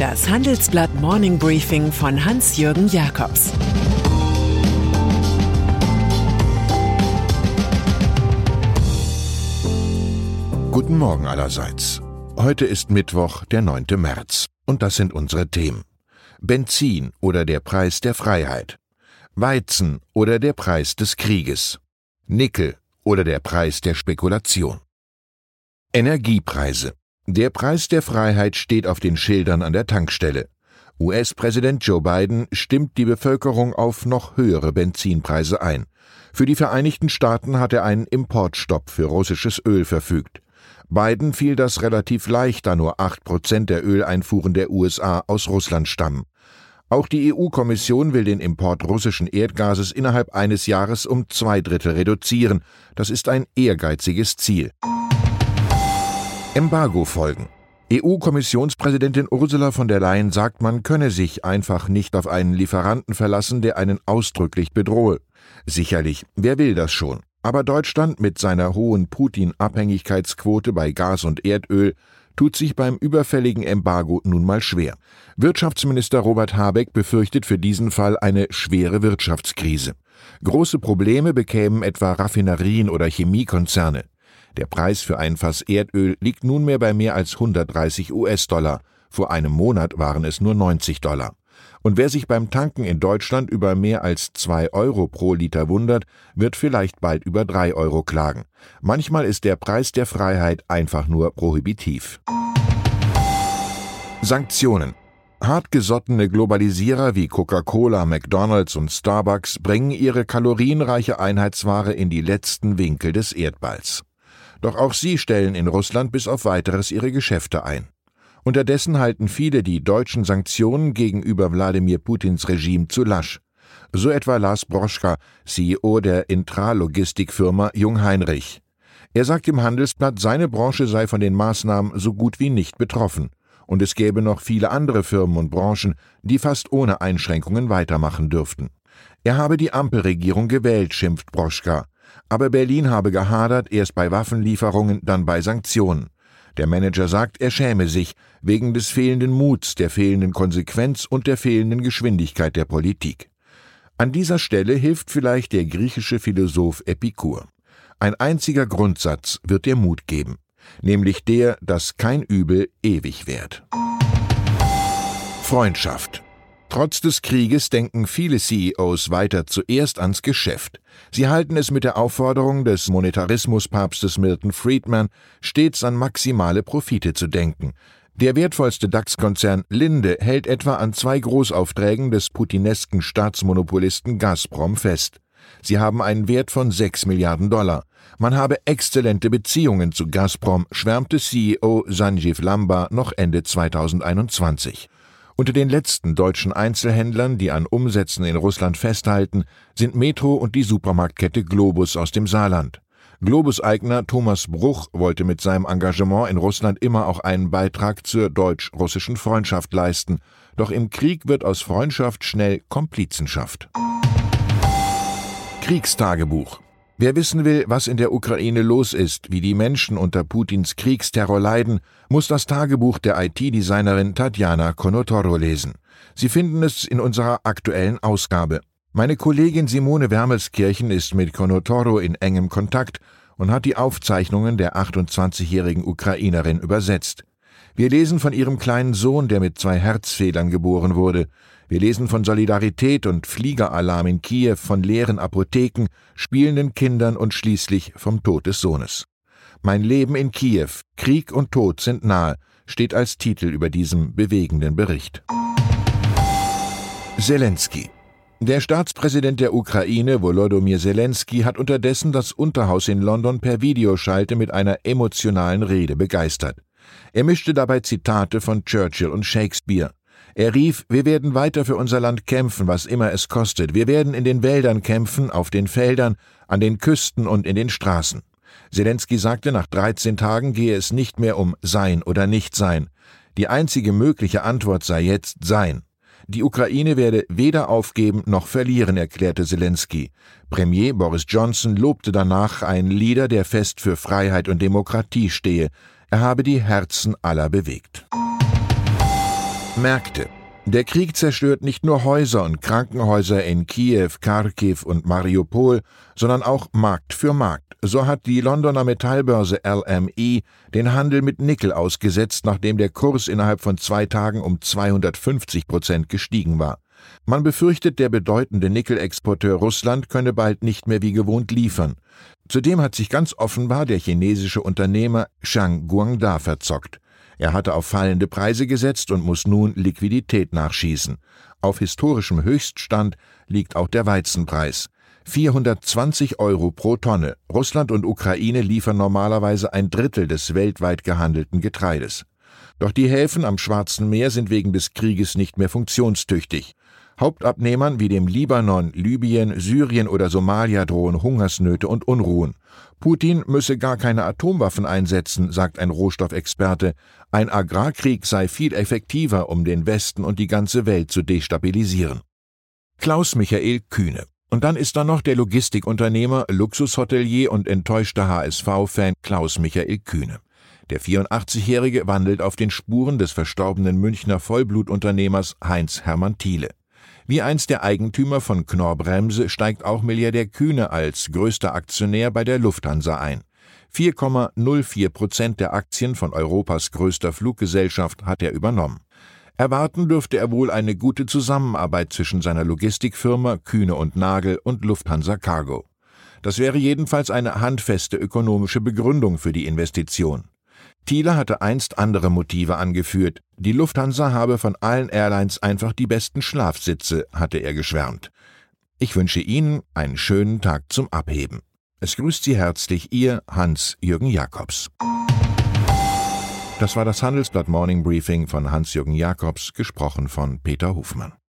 Das Handelsblatt Morning Briefing von Hans-Jürgen Jakobs Guten Morgen allerseits. Heute ist Mittwoch, der 9. März. Und das sind unsere Themen. Benzin oder der Preis der Freiheit. Weizen oder der Preis des Krieges. Nickel oder der Preis der Spekulation. Energiepreise. Der Preis der Freiheit steht auf den Schildern an der Tankstelle. US-Präsident Joe Biden stimmt die Bevölkerung auf noch höhere Benzinpreise ein. Für die Vereinigten Staaten hat er einen Importstopp für russisches Öl verfügt. Biden fiel das relativ leicht, da nur acht Prozent der Öleinfuhren der USA aus Russland stammen. Auch die EU-Kommission will den Import russischen Erdgases innerhalb eines Jahres um zwei Drittel reduzieren. Das ist ein ehrgeiziges Ziel. Embargo-Folgen. EU-Kommissionspräsidentin Ursula von der Leyen sagt, man könne sich einfach nicht auf einen Lieferanten verlassen, der einen ausdrücklich bedrohe. Sicherlich, wer will das schon? Aber Deutschland mit seiner hohen Putin-Abhängigkeitsquote bei Gas und Erdöl tut sich beim überfälligen Embargo nun mal schwer. Wirtschaftsminister Robert Habeck befürchtet für diesen Fall eine schwere Wirtschaftskrise. Große Probleme bekämen etwa Raffinerien oder Chemiekonzerne. Der Preis für ein Fass Erdöl liegt nunmehr bei mehr als 130 US-Dollar. Vor einem Monat waren es nur 90 Dollar. Und wer sich beim Tanken in Deutschland über mehr als 2 Euro pro Liter wundert, wird vielleicht bald über 3 Euro klagen. Manchmal ist der Preis der Freiheit einfach nur prohibitiv. Sanktionen. Hartgesottene Globalisierer wie Coca-Cola, McDonald's und Starbucks bringen ihre kalorienreiche Einheitsware in die letzten Winkel des Erdballs. Doch auch sie stellen in Russland bis auf weiteres ihre Geschäfte ein. Unterdessen halten viele die deutschen Sanktionen gegenüber Wladimir Putins Regime zu lasch. So etwa Lars Broschka, CEO der Intralogistikfirma Jungheinrich. Er sagt im Handelsblatt, seine Branche sei von den Maßnahmen so gut wie nicht betroffen. Und es gäbe noch viele andere Firmen und Branchen, die fast ohne Einschränkungen weitermachen dürften. Er habe die Ampelregierung gewählt, schimpft Broschka. Aber Berlin habe gehadert, erst bei Waffenlieferungen, dann bei Sanktionen. Der Manager sagt, er schäme sich wegen des fehlenden Muts, der fehlenden Konsequenz und der fehlenden Geschwindigkeit der Politik. An dieser Stelle hilft vielleicht der griechische Philosoph Epikur. Ein einziger Grundsatz wird dir Mut geben, nämlich der, dass kein Übel ewig währt. Freundschaft. Trotz des Krieges denken viele CEOs weiter zuerst ans Geschäft. Sie halten es mit der Aufforderung des Monetarismuspapstes Milton Friedman stets an maximale Profite zu denken. Der wertvollste DAX-Konzern Linde hält etwa an zwei Großaufträgen des putinesken Staatsmonopolisten Gazprom fest. Sie haben einen Wert von 6 Milliarden Dollar. Man habe exzellente Beziehungen zu Gazprom, schwärmte CEO Sanjiv Lamba noch Ende 2021. Unter den letzten deutschen Einzelhändlern, die an Umsätzen in Russland festhalten, sind Metro und die Supermarktkette Globus aus dem Saarland. Globus-Eigner Thomas Bruch wollte mit seinem Engagement in Russland immer auch einen Beitrag zur deutsch-russischen Freundschaft leisten, doch im Krieg wird aus Freundschaft schnell Komplizenschaft. Kriegstagebuch Wer wissen will, was in der Ukraine los ist, wie die Menschen unter Putins Kriegsterror leiden, muss das Tagebuch der IT-Designerin Tatjana Konotoro lesen. Sie finden es in unserer aktuellen Ausgabe. Meine Kollegin Simone Wermelskirchen ist mit Konotoro in engem Kontakt und hat die Aufzeichnungen der 28-jährigen Ukrainerin übersetzt. Wir lesen von ihrem kleinen Sohn, der mit zwei Herzfehlern geboren wurde. Wir lesen von Solidarität und Fliegeralarm in Kiew, von leeren Apotheken, spielenden Kindern und schließlich vom Tod des Sohnes. Mein Leben in Kiew, Krieg und Tod sind nahe, steht als Titel über diesem bewegenden Bericht. Zelensky der Staatspräsident der Ukraine, Volodymyr Zelensky, hat unterdessen das Unterhaus in London per Videoschalte mit einer emotionalen Rede begeistert. Er mischte dabei Zitate von Churchill und Shakespeare. Er rief, wir werden weiter für unser Land kämpfen, was immer es kostet. Wir werden in den Wäldern kämpfen, auf den Feldern, an den Küsten und in den Straßen. Zelensky sagte, nach 13 Tagen gehe es nicht mehr um Sein oder Nichtsein. Die einzige mögliche Antwort sei jetzt Sein. Die Ukraine werde weder aufgeben noch verlieren, erklärte Zelensky. Premier Boris Johnson lobte danach einen Leader, der fest für Freiheit und Demokratie stehe. Er habe die Herzen aller bewegt. Märkte. Der Krieg zerstört nicht nur Häuser und Krankenhäuser in Kiew, Kharkiv und Mariupol, sondern auch Markt für Markt. So hat die Londoner Metallbörse LME den Handel mit Nickel ausgesetzt, nachdem der Kurs innerhalb von zwei Tagen um 250 Prozent gestiegen war. Man befürchtet, der bedeutende Nickelexporteur Russland könne bald nicht mehr wie gewohnt liefern. Zudem hat sich ganz offenbar der chinesische Unternehmer Shang Guangda verzockt. Er hatte auf fallende Preise gesetzt und muss nun Liquidität nachschießen. Auf historischem Höchststand liegt auch der Weizenpreis. 420 Euro pro Tonne. Russland und Ukraine liefern normalerweise ein Drittel des weltweit gehandelten Getreides. Doch die Häfen am Schwarzen Meer sind wegen des Krieges nicht mehr funktionstüchtig. Hauptabnehmern wie dem Libanon, Libyen, Syrien oder Somalia drohen Hungersnöte und Unruhen. Putin müsse gar keine Atomwaffen einsetzen, sagt ein Rohstoffexperte. Ein Agrarkrieg sei viel effektiver, um den Westen und die ganze Welt zu destabilisieren. Klaus Michael Kühne. Und dann ist da noch der Logistikunternehmer, Luxushotelier und enttäuschter HSV-Fan Klaus Michael Kühne. Der 84-Jährige wandelt auf den Spuren des verstorbenen Münchner Vollblutunternehmers Heinz Hermann Thiele. Wie einst der Eigentümer von Knorr-Bremse steigt auch Milliardär Kühne als größter Aktionär bei der Lufthansa ein. 4,04 Prozent der Aktien von Europas größter Fluggesellschaft hat er übernommen. Erwarten dürfte er wohl eine gute Zusammenarbeit zwischen seiner Logistikfirma Kühne und Nagel und Lufthansa Cargo. Das wäre jedenfalls eine handfeste ökonomische Begründung für die Investition. Thiele hatte einst andere Motive angeführt. Die Lufthansa habe von allen Airlines einfach die besten Schlafsitze, hatte er geschwärmt. Ich wünsche Ihnen einen schönen Tag zum Abheben. Es grüßt Sie herzlich Ihr Hans-Jürgen Jakobs. Das war das Handelsblatt Morning Briefing von Hans-Jürgen Jakobs, gesprochen von Peter Hofmann.